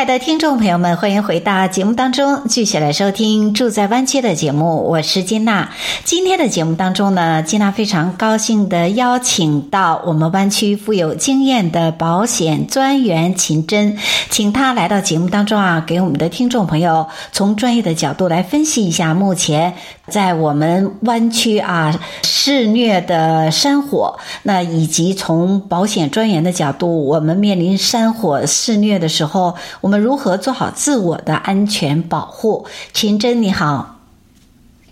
爱的听众朋友们，欢迎回到节目当中，继续来收听《住在湾区》的节目。我是金娜。今天的节目当中呢，金娜非常高兴地邀请到我们湾区富有经验的保险专员秦真，请他来到节目当中啊，给我们的听众朋友从专业的角度来分析一下目前在我们湾区啊肆虐的山火，那以及从保险专员的角度，我们面临山火肆虐的时候。我们如何做好自我的安全保护？秦真你好，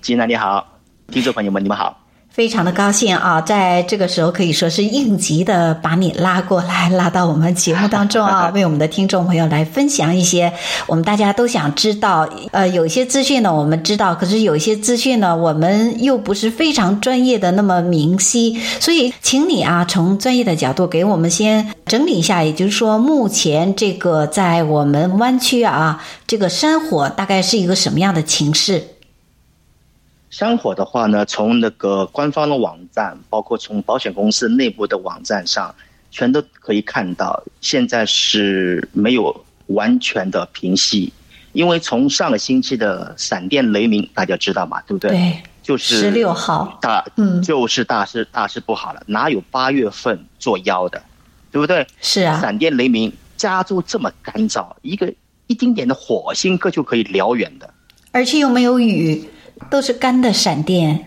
金娜你好，听众朋友们你们好，非常的高兴啊，在这个时候可以说是应急的把你拉过来，拉到我们节目当中啊，为我们的听众朋友来分享一些我们大家都想知道，呃，有一些资讯呢我们知道，可是有一些资讯呢我们又不是非常专业的那么明晰，所以请你啊从专业的角度给我们先。整理一下，也就是说，目前这个在我们湾区啊，这个山火大概是一个什么样的情势？山火的话呢，从那个官方的网站，包括从保险公司内部的网站上，全都可以看到，现在是没有完全的平息，因为从上个星期的闪电雷鸣，大家知道嘛，对不对？对，就是十六号，大嗯，就是大事大事不好了，哪有八月份作妖的？对不对？是啊，闪电雷鸣，加州这么干燥，一个一丁点的火星哥就可以燎原的，而且又没有雨，都是干的闪电。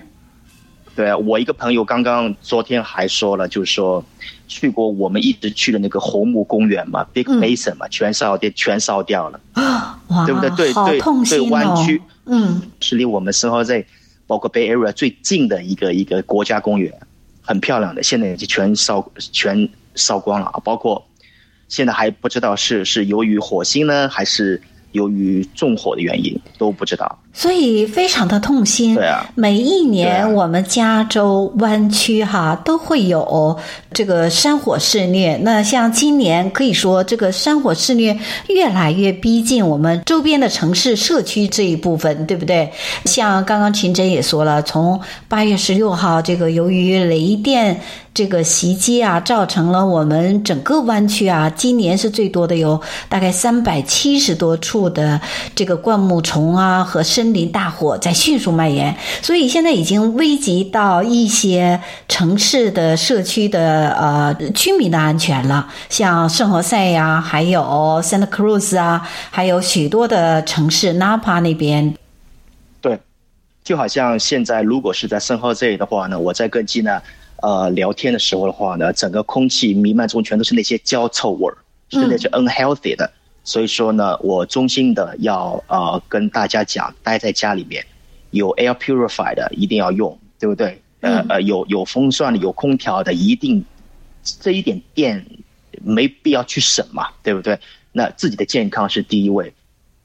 对啊，我一个朋友刚刚昨天还说了，就是说去过我们一直去的那个红木公园嘛，Big Basin 嘛，嗯、全烧掉，全烧掉了啊！哇，对不对？对对对，湾区，嗯，是离我们生活在包括 Bay Area 最近的一个一个国家公园，很漂亮的，现在已经全烧全。烧光了啊！包括现在还不知道是是由于火星呢，还是由于纵火的原因，都不知道。所以非常的痛心。对啊，每一年我们加州湾区哈都会有这个山火肆虐。那像今年可以说这个山火肆虐越来越逼近我们周边的城市社区这一部分，对不对？像刚刚秦真也说了，从八月十六号这个由于雷电这个袭击啊，造成了我们整个湾区啊，今年是最多的有大概三百七十多处的这个灌木丛啊和森林大火在迅速蔓延，所以现在已经危及到一些城市的社区的呃居民的安全了，像圣何塞呀，还有 Santa Cruz 啊，还有许多的城市，Napa 那边。对，就好像现在如果是在圣何塞的话呢，我在跟吉娜呃聊天的时候的话呢，整个空气弥漫中全都是那些焦臭味儿，是那些 unhealthy 的。嗯所以说呢，我衷心的要呃跟大家讲，待在家里面，有 air purifier 的一定要用，对不对？呃呃，有有风扇的、有空调的，一定这一点电没必要去省嘛，对不对？那自己的健康是第一位，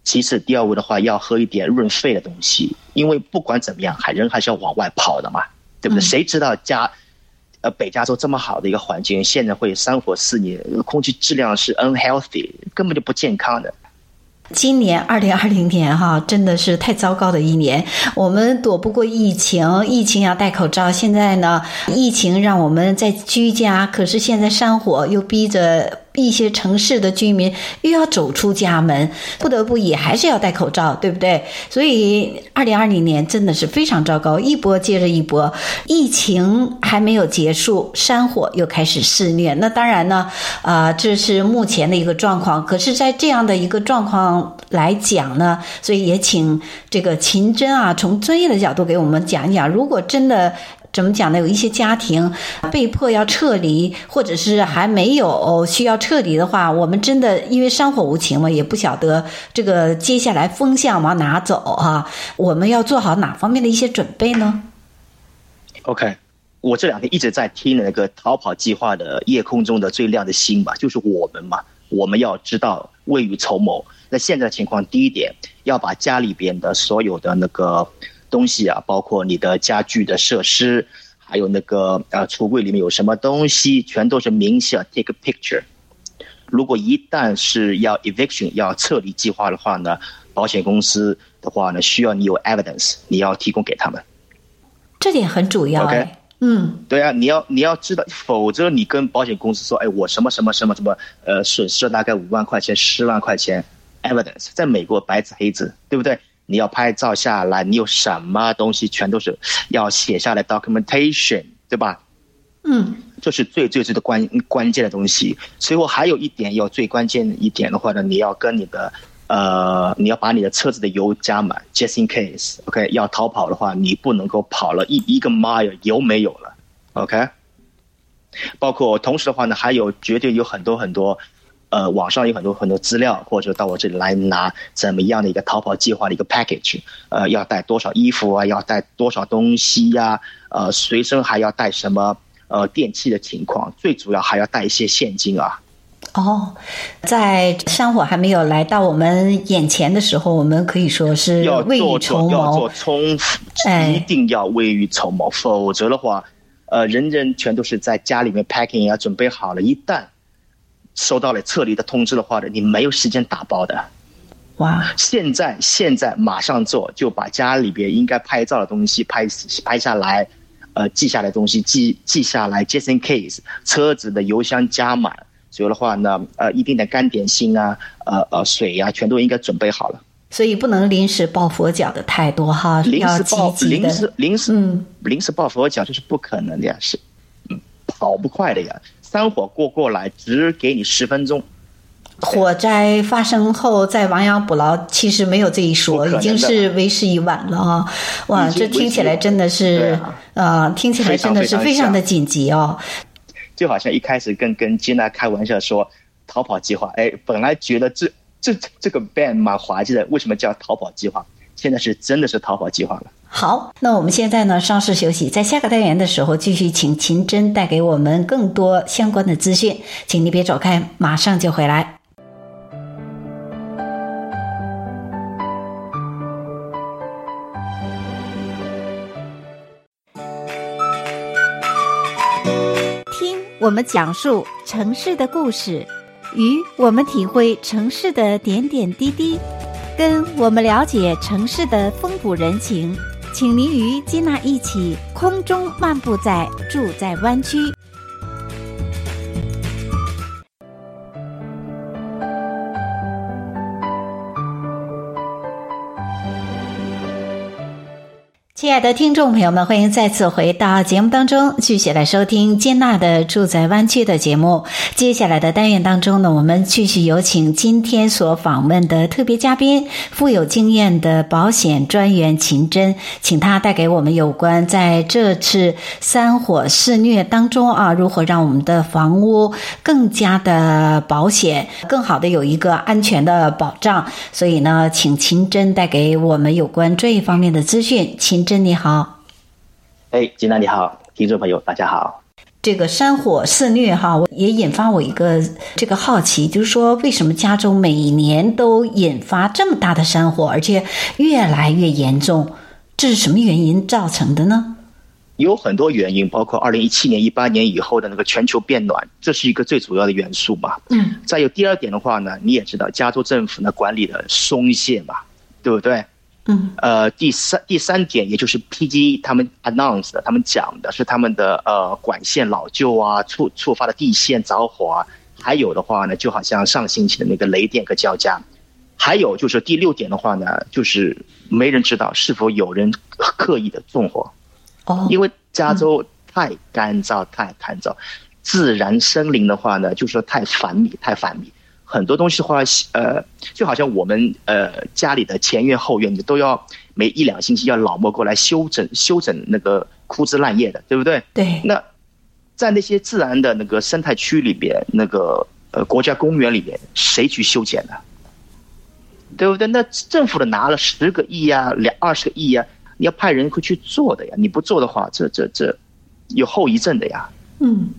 其次第二位的话要喝一点润肺的东西，因为不管怎么样，还人还是要往外跑的嘛，对不对？谁知道家？呃，北加州这么好的一个环境，现在会山火肆虐，空气质量是 unhealthy，根本就不健康的。今年二零二零年哈，真的是太糟糕的一年。我们躲不过疫情，疫情要戴口罩。现在呢，疫情让我们在居家，可是现在山火又逼着。一些城市的居民又要走出家门，不得不也还是要戴口罩，对不对？所以，二零二零年真的是非常糟糕，一波接着一波，疫情还没有结束，山火又开始肆虐。那当然呢，啊、这是目前的一个状况。可是，在这样的一个状况来讲呢，所以也请这个秦真啊，从专业的角度给我们讲一讲，如果真的。怎么讲呢？有一些家庭被迫要撤离，或者是还没有需要撤离的话，我们真的因为山火无情嘛，也不晓得这个接下来风向往哪走啊？我们要做好哪方面的一些准备呢？OK，我这两天一直在听那个逃跑计划的夜空中的最亮的星吧，就是我们嘛，我们要知道未雨绸缪。那现在情况，第一点要把家里边的所有的那个。东西啊，包括你的家具的设施，还有那个呃橱柜里面有什么东西，全都是明显 take a picture。如果一旦是要 eviction 要撤离计划的话呢，保险公司的话呢，需要你有 evidence，你要提供给他们。这点很主要。OK，嗯，对啊，你要你要知道，否则你跟保险公司说，哎，我什么什么什么什么，呃，损失了大概五万块钱、十万块钱，evidence，在美国白纸黑字，对不对？你要拍照下来，你有什么东西，全都是要写下来 documentation，对吧？嗯，这是最最最的关关键的东西。所以我还有一点要最关键一点的话呢，你要跟你的呃，你要把你的车子的油加满，just in case，OK，、okay? 要逃跑的话，你不能够跑了一一个 mile 油没有了，OK。包括同时的话呢，还有绝对有很多很多。呃，网上有很多很多资料，或者到我这里来拿怎么样的一个逃跑计划的一个 package，呃，要带多少衣服啊，要带多少东西呀、啊，呃，随身还要带什么呃电器的情况，最主要还要带一些现金啊。哦，在山火还没有来到我们眼前的时候，我们可以说是未雨绸缪，要做充，一定要未雨绸缪，哎、否则的话，呃，人人全都是在家里面 packing 啊，准备好了，一旦。收到了撤离的通知的话呢，你没有时间打包的。哇！现在现在马上做，就把家里边应该拍照的东西拍拍下来，呃，记下来的东西记记下来，just in case。车子的油箱加满，所以的话呢，呃，一定的干点心啊，呃呃，水呀、啊，全都应该准备好了。所以不能临时抱佛脚的太多哈，临时抱临时临时嗯，临时抱佛脚这是不可能的呀，是，嗯，跑不快的呀。山火过过来，只给你十分钟。火灾发生后在亡羊补牢，其实没有这一说，已经是为时已晚了啊！哇，这听起来真的是，啊、呃，听起来真的是非常的紧急哦。就好像一开始跟跟吉娜开玩笑说逃跑计划，哎，本来觉得这这这个 band 蛮滑稽的，为什么叫逃跑计划？现在是真的是逃跑计划了。好，那我们现在呢，稍事休息，在下个单元的时候继续请秦真带给我们更多相关的资讯，请你别走开，马上就回来。听我们讲述城市的故事，与我们体会城市的点点滴滴。跟我们了解城市的风土人情，请您与金娜一起空中漫步在住在湾区。亲爱的听众朋友们，欢迎再次回到节目当中，继续来收听金娜的住在湾区的节目。接下来的单元当中呢，我们继续有请今天所访问的特别嘉宾，富有经验的保险专员秦真，请他带给我们有关在这次山火肆虐当中啊，如何让我们的房屋更加的保险，更好的有一个安全的保障。所以呢，请秦真带给我们有关这一方面的资讯，秦。真你好，哎，金娜你好，听众朋友大家好。这个山火肆虐哈，我也引发我一个这个好奇，就是说为什么加州每年都引发这么大的山火，而且越来越严重？这是什么原因造成的呢？有很多原因，包括二零一七年、一八年以后的那个全球变暖，这是一个最主要的元素嘛。嗯。再有第二点的话呢，你也知道，加州政府呢管理的松懈嘛，对不对？嗯，呃，第三第三点，也就是 PG 他们 announced 的，他们讲的是他们的呃管线老旧啊，触触发的地线着火啊，还有的话呢，就好像上星期的那个雷电和交加，还有就是第六点的话呢，就是没人知道是否有人刻意的纵火，哦，因为加州太干燥，太干燥，自然森林的话呢，就是说太繁密，太繁密。很多东西的话，呃，就好像我们呃家里的前院后院，你都要每一两星期要老莫过来修整修整那个枯枝烂叶的，对不对？对。那在那些自然的那个生态区里边，那个呃国家公园里边，谁去修剪呢？对不对？那政府的拿了十个亿呀，两二十个亿呀，你要派人会去做的呀。你不做的话，这这这有后遗症的呀。嗯，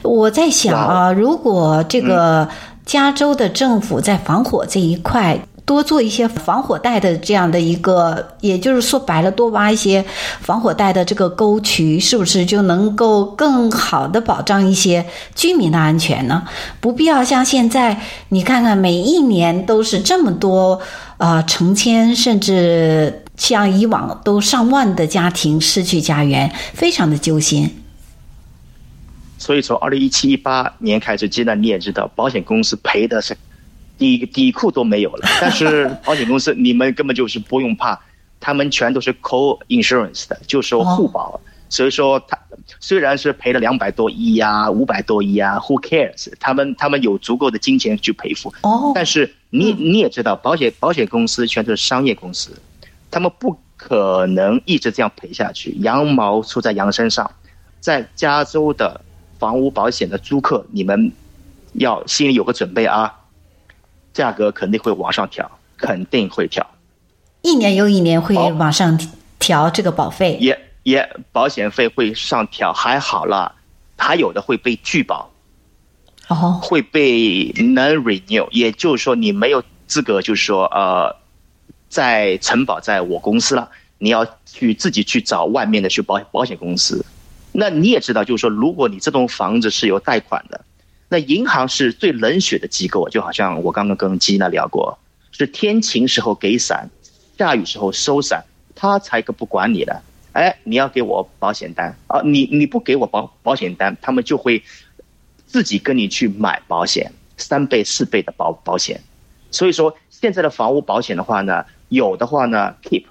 我在想啊，如果这个。加州的政府在防火这一块多做一些防火带的这样的一个，也就是说白了，多挖一些防火带的这个沟渠，是不是就能够更好的保障一些居民的安全呢？不必要像现在，你看看每一年都是这么多，呃，成千甚至像以往都上万的家庭失去家园，非常的揪心。所以从二零一七一八年开始，现在你也知道，保险公司赔的是。底底裤都没有了，但是保险公司你们根本就是不用怕，他们全都是 co-insurance 的，就说互保，哦、所以说他虽然是赔了两百多亿呀、五百多亿啊，Who cares？他们他们有足够的金钱去赔付。哦，但是你你也知道，保险保险公司全都是商业公司，他们不可能一直这样赔下去，羊毛出在羊身上。在加州的房屋保险的租客，你们要心里有个准备啊。价格肯定会往上调，肯定会调，一年又一年会往上调这个保费，也也保险费会上调，还好了，还有的会被拒保，哦，会被 non renew，也就是说你没有资格，就是说呃，在承保在我公司了，你要去自己去找外面的去保保险公司，那你也知道，就是说如果你这栋房子是有贷款的。那银行是最冷血的机构，就好像我刚刚跟吉娜聊过，是天晴时候给伞，下雨时候收伞，他才可不管你的。哎，你要给我保险单啊，你你不给我保保险单，他们就会自己跟你去买保险，三倍四倍的保保险。所以说，现在的房屋保险的话呢，有的话呢 keep，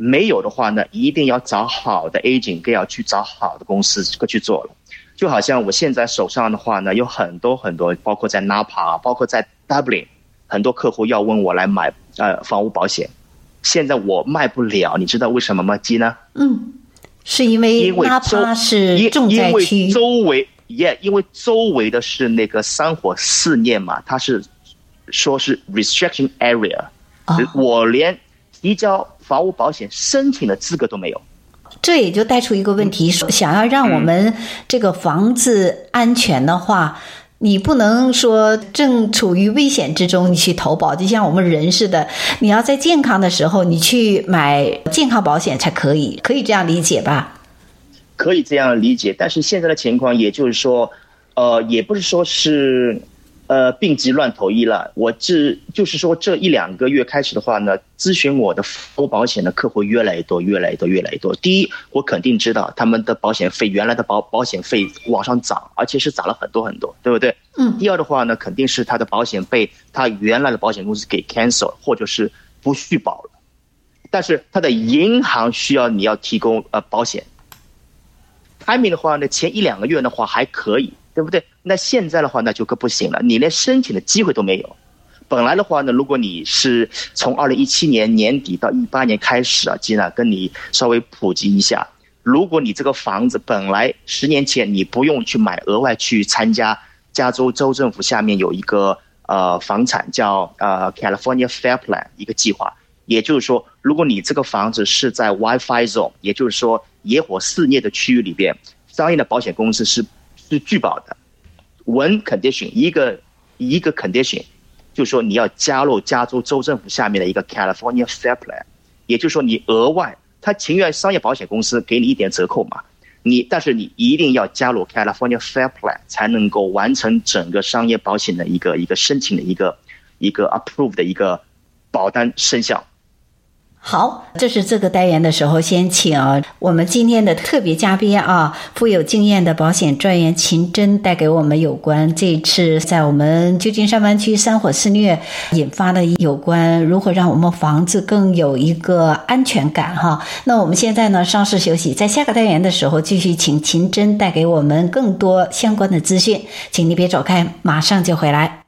没有的话呢，一定要找好的 agent，更要去找好的公司去去做了。就好像我现在手上的话呢，有很多很多，包括在 Napa，包括在 Dublin，很多客户要问我来买呃房屋保险，现在我卖不了，你知道为什么吗？鸡呢？嗯，是因为 Napa 是重灾区，因为周围也、yeah, 因为周围的是那个山火肆虐嘛，它是说是 restriction area，、哦、我连提交房屋保险申请的资格都没有。这也就带出一个问题：说想要让我们这个房子安全的话，你不能说正处于危险之中你去投保，就像我们人似的，你要在健康的时候你去买健康保险才可以，可以这样理解吧？可以这样理解，但是现在的情况，也就是说，呃，也不是说是。呃，病急乱投医了。我这就是说，这一两个月开始的话呢，咨询我的房屋保险的客户越来越多，越来越多，越来越多。第一，我肯定知道他们的保险费原来的保保险费往上涨，而且是涨了很多很多，对不对？嗯。第二的话呢，肯定是他的保险被他原来的保险公司给 cancel 或者是不续保了，但是他的银行需要你要提供呃保险。timing 的话呢，前一两个月的话还可以。对不对？那现在的话，那就可不行了。你连申请的机会都没有。本来的话呢，如果你是从二零一七年年底到一八年开始啊，吉娜跟你稍微普及一下。如果你这个房子本来十年前你不用去买，额外去参加加州州政府下面有一个呃房产叫呃 California Fair Plan 一个计划，也就是说，如果你这个房子是在 WiFi Zone，也就是说野火肆虐的区域里边，相应的保险公司是。是拒保的，one condition 一个一个 condition，就是说你要加入加州州政府下面的一个 California Fair Plan，也就是说你额外他情愿商业保险公司给你一点折扣嘛，你但是你一定要加入 California Fair Plan 才能够完成整个商业保险的一个一个申请的一个一个 approve 的一个保单生效。好，这是这个单元的时候，先请我们今天的特别嘉宾啊，富有经验的保险专员秦真带给我们有关这次在我们旧金山湾区山火肆虐引发的有关如何让我们房子更有一个安全感哈。那我们现在呢，稍事休息，在下个单元的时候继续请秦真带给我们更多相关的资讯，请你别走开，马上就回来。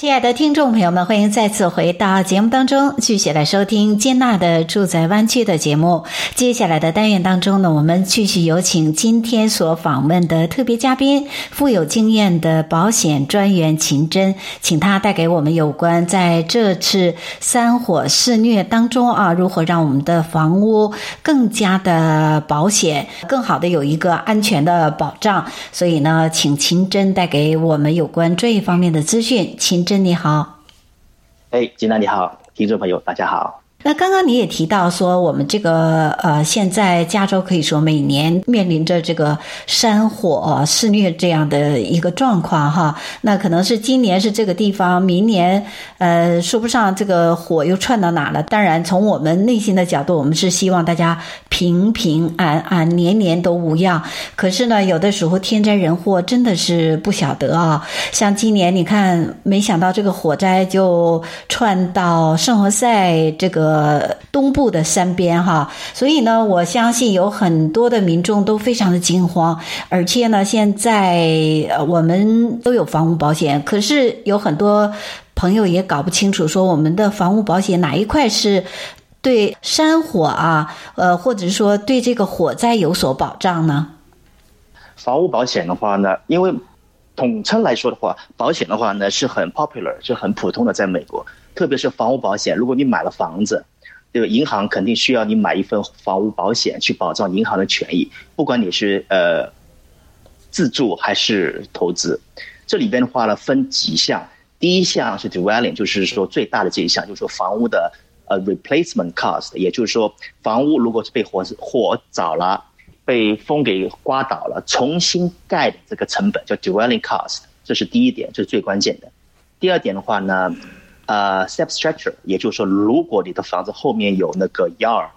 亲爱的听众朋友们，欢迎再次回到节目当中，继续来收听接纳的住在湾区的节目。接下来的单元当中呢，我们继续有请今天所访问的特别嘉宾，富有经验的保险专员秦真，请他带给我们有关在这次山火肆虐当中啊，如何让我们的房屋更加的保险，更好的有一个安全的保障。所以呢，请秦真带给我们有关这一方面的资讯，秦。真你好，哎，金娜你好，听众朋友大家好。那刚刚你也提到说，我们这个呃，现在加州可以说每年面临着这个山火肆虐这样的一个状况哈。那可能是今年是这个地方，明年呃说不上这个火又窜到哪了。当然，从我们内心的角度，我们是希望大家平平安安，年年都无恙。可是呢，有的时候天灾人祸真的是不晓得啊。像今年你看，没想到这个火灾就窜到圣何塞这个。呃，东部的山边哈，所以呢，我相信有很多的民众都非常的惊慌，而且呢，现在我们都有房屋保险，可是有很多朋友也搞不清楚，说我们的房屋保险哪一块是对山火啊，呃，或者说对这个火灾有所保障呢？房屋保险的话呢，因为统称来说的话，保险的话呢是很 popular，是很普通的，在美国。特别是房屋保险，如果你买了房子，这个银行肯定需要你买一份房屋保险去保障银行的权益，不管你是呃自住还是投资。这里边的话呢，分几项，第一项是 dwelling，就是说最大的这一项，就是说房屋的呃 replacement cost，也就是说房屋如果是被火火着了，被风给刮倒了，重新盖的这个成本叫 dwelling cost，这是第一点，这是最关键的。第二点的话呢？呃、，substructure，也就是说，如果你的房子后面有那个 yard，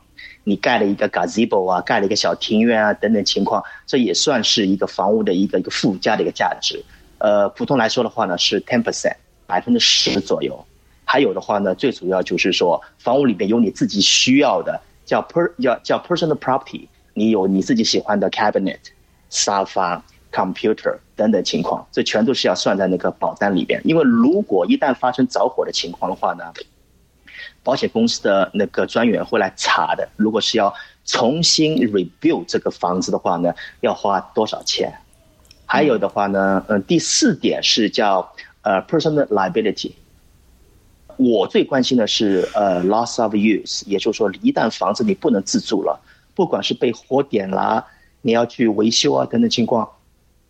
你盖了一个 gazebo 啊，盖了一个小庭院啊，等等情况，这也算是一个房屋的一个一个附加的一个价值。呃，普通来说的话呢，是 ten percent，百分之十左右。还有的话呢，最主要就是说，房屋里面有你自己需要的，叫 per 叫叫 personal property，你有你自己喜欢的 cabinet、沙发。computer 等等情况，这全都是要算在那个保单里边。因为如果一旦发生着火的情况的话呢，保险公司的那个专员会来查的。如果是要重新 review 这个房子的话呢，要花多少钱？还有的话呢，嗯，第四点是叫呃 personal liability。我最关心的是呃 loss of use，也就是说，一旦房子你不能自住了，不管是被火点啦，你要去维修啊等等情况。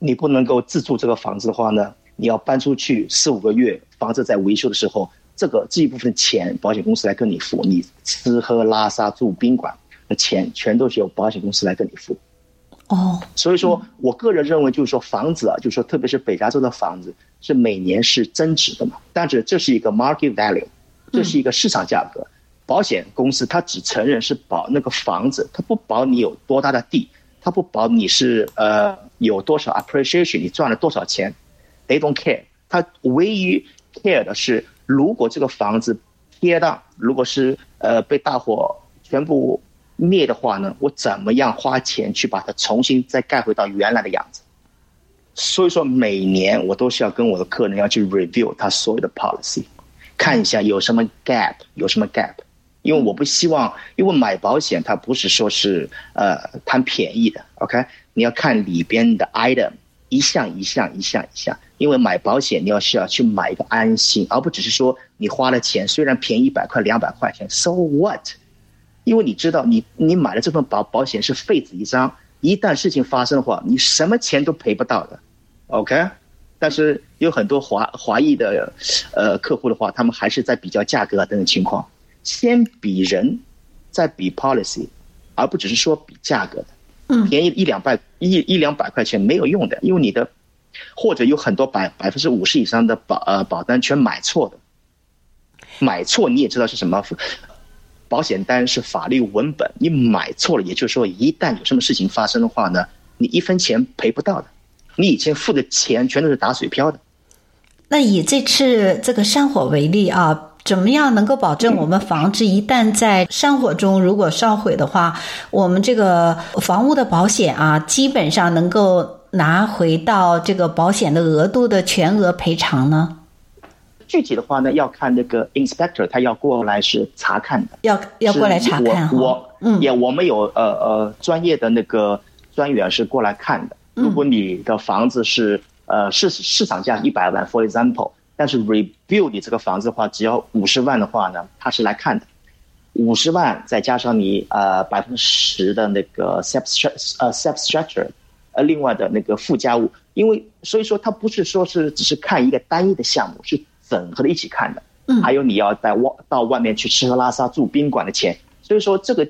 你不能够自住这个房子的话呢，你要搬出去四五个月，房子在维修的时候，这个这一部分钱保险公司来跟你付，你吃喝拉撒住宾馆的钱全都是由保险公司来跟你付。哦，所以说我个人认为就是说房子啊，就是说特别是北加州的房子是每年是增值的嘛，但是这是一个 market value，这是一个市场价格，保险公司它只承认是保那个房子，它不保你有多大的地。他不保你是呃有多少 appreciation，你赚了多少钱，they don't care。他唯一 care 的是，如果这个房子 tear down，如果是呃被大火全部灭的话呢，我怎么样花钱去把它重新再盖回到原来的样子？所以说每年我都是要跟我的客人要去 review 他所有的 policy，看一下有什么 gap，有什么 gap。因为我不希望，因为买保险它不是说是呃贪便宜的，OK？你要看里边的 item 一项一项一项一项，因为买保险你要需要去买一个安心，而不只是说你花了钱，虽然便宜一百块两百块钱，so what？因为你知道你你买了这份保保险是废纸一张，一旦事情发生的话，你什么钱都赔不到的，OK？但是有很多华华裔的呃客户的话，他们还是在比较价格啊等等情况。先比人，再比 policy，而不只是说比价格的。嗯，便宜一两百一一两百块钱没有用的，因为你的或者有很多百百分之五十以上的保呃保单全买错的。买错你也知道是什么？保险单是法律文本，你买错了，也就是说一旦有什么事情发生的话呢，你一分钱赔不到的。你以前付的钱全都是打水漂的。那以这次这个山火为例啊。怎么样能够保证我们房子一旦在山火中如果烧毁的话，我们这个房屋的保险啊，基本上能够拿回到这个保险的额度的全额赔偿呢？具体的话呢，要看那个 inspector，他要过来是查看的，要要过来查看哈。我嗯，也我们有呃呃专业的那个专员是过来看的。如果你的房子是呃市市场价一百万，for example，但是 review 你这个房子的话，只要五十万的话呢，他是来看的。五十万再加上你呃百分之十的那个 substructure 呃 substructure 呃另外的那个附加物，因为所以说他不是说是只是看一个单一的项目，是整合的一起看的。嗯，还有你要在外到外面去吃喝拉撒住宾馆的钱，所以说这个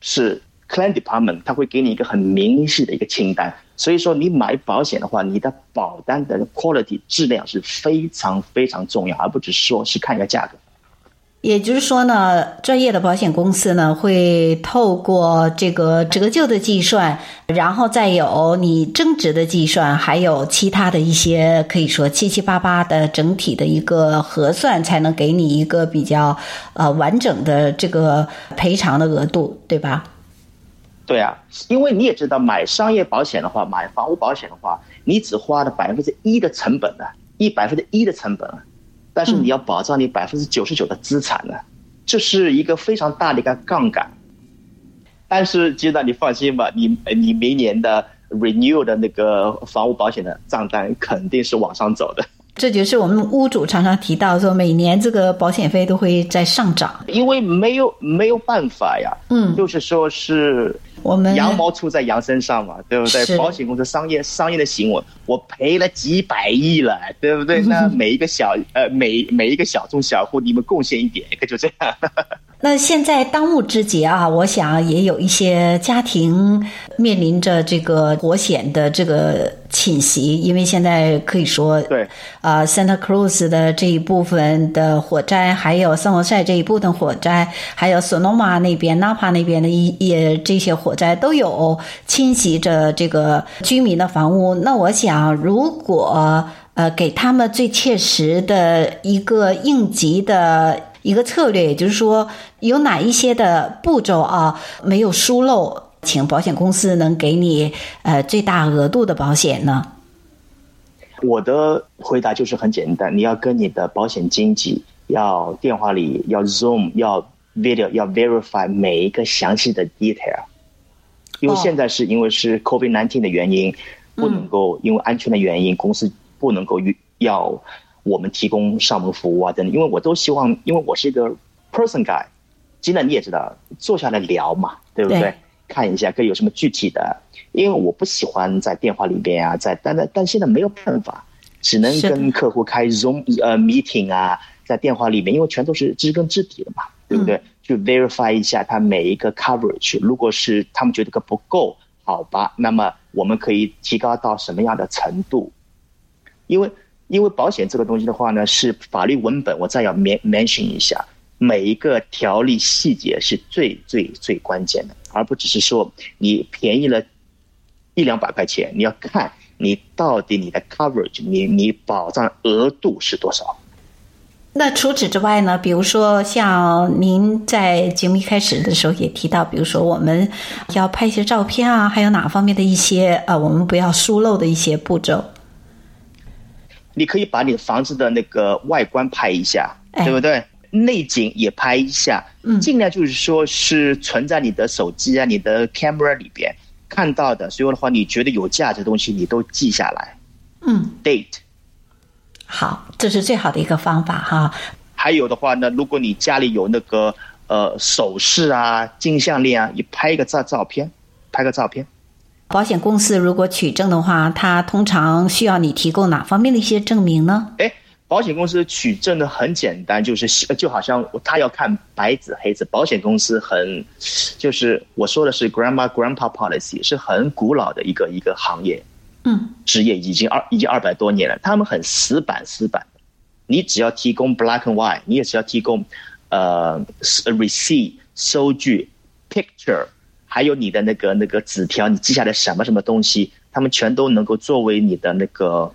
是 claim department 他会给你一个很明细的一个清单。所以说你买保险的话，你的保单的 quality 质量是非常非常重要，而不只是说是看一个价格。也就是说呢，专业的保险公司呢会透过这个折旧的计算，然后再有你增值的计算，还有其他的一些可以说七七八八的整体的一个核算，才能给你一个比较呃完整的这个赔偿的额度，对吧？对啊，因为你也知道，买商业保险的话，买房屋保险的话，你只花了百分之一的成本呢，一百分之一的成本。但是你要保障你百分之九十九的资产呢，这是一个非常大的一个杠杆。但是基德，你放心吧，你你明年的 renew 的那个房屋保险的账单肯定是往上走的。这就是我们屋主常常提到说，每年这个保险费都会在上涨，因为没有没有办法呀。嗯，就是说是我们羊毛出在羊身上嘛，对不对？保险公司商业商业的行为，我赔了几百亿了，对不对？那每一个小呃每每一个小众小户，你们贡献一点，可就这样。那现在当务之急啊，我想也有一些家庭面临着这个火险的这个侵袭，因为现在可以说，对，啊，Santa Cruz 的这一部分的火灾，还有圣何塞这一部分火灾，还有 Sonoma 那边、Napa 那边的一也这些火灾都有侵袭着这个居民的房屋。那我想，如果呃给他们最切实的一个应急的。一个策略，也就是说，有哪一些的步骤啊没有疏漏，请保险公司能给你呃最大额度的保险呢？我的回答就是很简单，你要跟你的保险经纪要电话里要 Zoom 要 Video 要 Verify 每一个详细的 detail，因为现在是因为是 covid nineteen 的原因，不能够因为安全的原因，公司不能够要。我们提供上门服务啊，等等，因为我都希望，因为我是一个 person guy，现在你也知道，坐下来聊嘛，对不对？对，看一下，可以有什么具体的，因为我不喜欢在电话里边啊，在，但但但现在没有办法，只能跟客户开 Zoom 呃 meeting 啊，在电话里面，因为全都是知根知底的嘛，对不对？就 verify 一下他每一个 coverage，如果是他们觉得个不够，好吧，那么我们可以提高到什么样的程度？因为。因为保险这个东西的话呢，是法律文本，我再要 mention 一下，每一个条例细节是最最最关键的，而不只是说你便宜了一两百块钱，你要看你到底你的 coverage，你你保障额度是多少。那除此之外呢？比如说像您在节目一开始的时候也提到，比如说我们要拍一些照片啊，还有哪方面的一些呃，我们不要疏漏的一些步骤。你可以把你的房子的那个外观拍一下，对不对？内景也拍一下，嗯，尽量就是说是存在你的手机啊、你的 camera 里边看到的，所以的话，你觉得有价值的东西，你都记下来。嗯，date。好，这是最好的一个方法哈。还有的话呢，如果你家里有那个呃首饰啊、金项链啊，你拍一个照照片，拍个照片。保险公司如果取证的话，它通常需要你提供哪方面的一些证明呢？哎，保险公司取证的很简单，就是就好像他要看白纸黑字。保险公司很，就是我说的是 grandma grandpa policy，是很古老的一个一个行业，嗯，职业已经二已经二百多年了。他们很死板死板，你只要提供 black and white，你也只要提供呃 receipt 收据 picture。还有你的那个那个纸条，你记下来什么什么东西，他们全都能够作为你的那个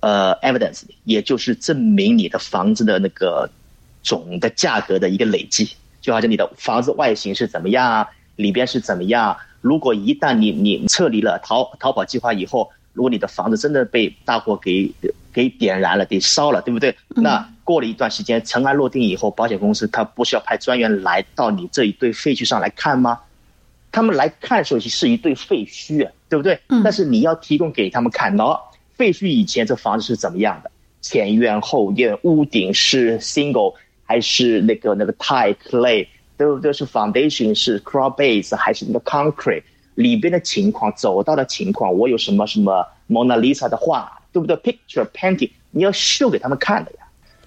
呃 evidence，也就是证明你的房子的那个总的价格的一个累计。就好像你的房子外形是怎么样，里边是怎么样。如果一旦你你撤离了逃逃跑计划以后，如果你的房子真的被大火给给点燃了，给烧了，对不对？那过了一段时间，尘埃落定以后，保险公司他不是要派专员来到你这一堆废墟上来看吗？他们来看的时候是一堆废墟啊，对不对？但是你要提供给他们看，喏，废墟以前这房子是怎么样的？前院后院，屋顶是 single 还是那个那个 tile clay，对不对？是 foundation 是 crawl base 还是那个 concrete？里边的情况，走道的情况，我有什么什么 Mona Lisa 的画，对不对？Picture painting，你要秀给他们看的呀。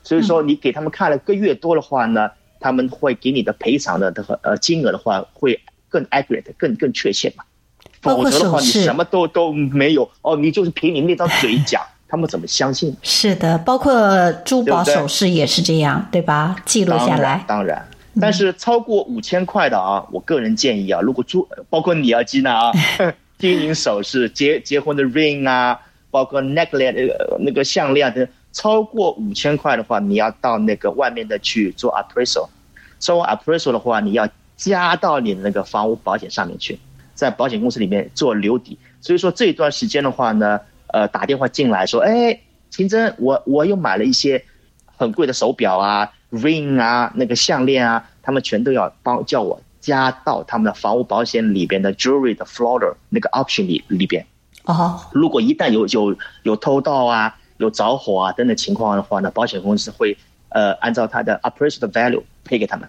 所以说，你给他们看了个越多的话呢，他们会给你的赔偿的这个呃金额的话会更 accurate，更更确切嘛。否则的话，你什么都都没有哦，你就是凭你那张嘴讲，他们怎么相信？是的，包括珠宝首饰也是这样，对，吧？记录下来，当然。当然但是超过五千块的啊，我个人建议啊，如果珠包括你要金啊，金银首饰、结结婚的 ring 啊，包括 necklace 那个那个项链的，超过五千块的话，你要到那个外面的去做 appraisal，做 appraisal 的话，你要加到你的那个房屋保险上面去，在保险公司里面做留底。所以说这一段时间的话呢，呃，打电话进来说，哎，秦真，我我又买了一些很贵的手表啊。ring 啊，那个项链啊，他们全都要帮叫我加到他们的房屋保险里边的 jewelry 的 floater 那个 option 里里边。哦，如果一旦有有有偷盗啊，有着火啊等等情况的话呢，保险公司会呃按照它的 appraised value 赔给他们。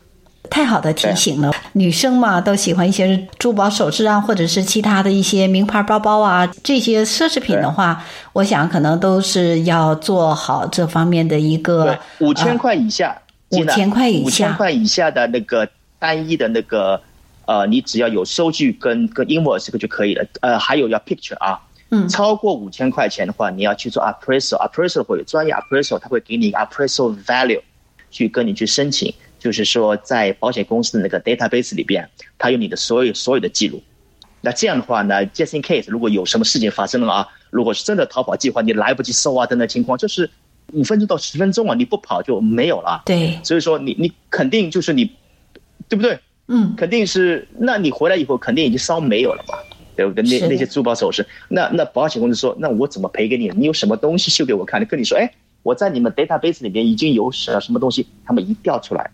太好的提醒了，女生嘛都喜欢一些珠宝首饰啊，或者是其他的一些名牌包包啊，这些奢侈品的话，我想可能都是要做好这方面的一个五千块以下。五千块以下，五千块以下的那个单一的那个，呃，你只要有收据跟跟 invoice 这个就可以了。呃，还有要 picture 啊，嗯，超过五千块钱的话，你要去做 appraisal，appraisal 会有专业 appraisal，他会给你一个 appraisal value，去跟你去申请，就是说在保险公司的那个 database 里边，它有你的所有所有的记录。那这样的话呢，just in case 如果有什么事情发生了啊，如果是真的逃跑计划，你来不及搜啊等等情况，就是。五分钟到十分钟啊，你不跑就没有了。对，所以说你你肯定就是你，对不对？嗯，肯定是。那你回来以后肯定已经烧没有了嘛，对不对？那那些珠宝首饰，那那保险公司说，那我怎么赔给你？你有什么东西秀给我看？跟你说，哎，我在你们 database 里边已经有什什么东西，他们一调出来，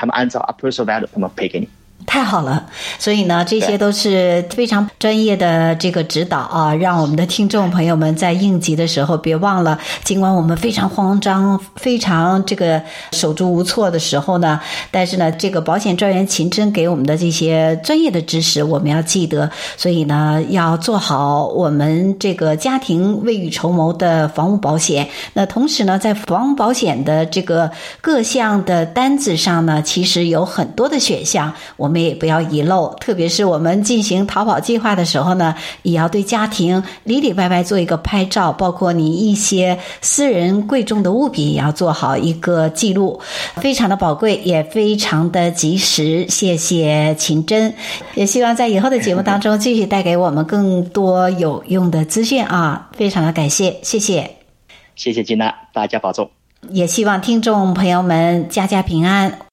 他们按照 appraisal value，他们赔给你。 太好了，所以呢，这些都是非常专业的这个指导啊，让我们的听众朋友们在应急的时候别忘了，尽管我们非常慌张、非常这个手足无措的时候呢，但是呢，这个保险专员秦真给我们的这些专业的知识，我们要记得，所以呢，要做好我们这个家庭未雨绸缪的房屋保险。那同时呢，在房屋保险的这个各项的单子上呢，其实有很多的选项，我。我们也不要遗漏，特别是我们进行逃跑计划的时候呢，也要对家庭里里外外做一个拍照，包括你一些私人贵重的物品也要做好一个记录，非常的宝贵，也非常的及时。谢谢秦真，也希望在以后的节目当中继续带给我们更多有用的资讯啊！非常的感谢，谢谢，谢谢金娜，大家保重。也希望听众朋友们家家平安。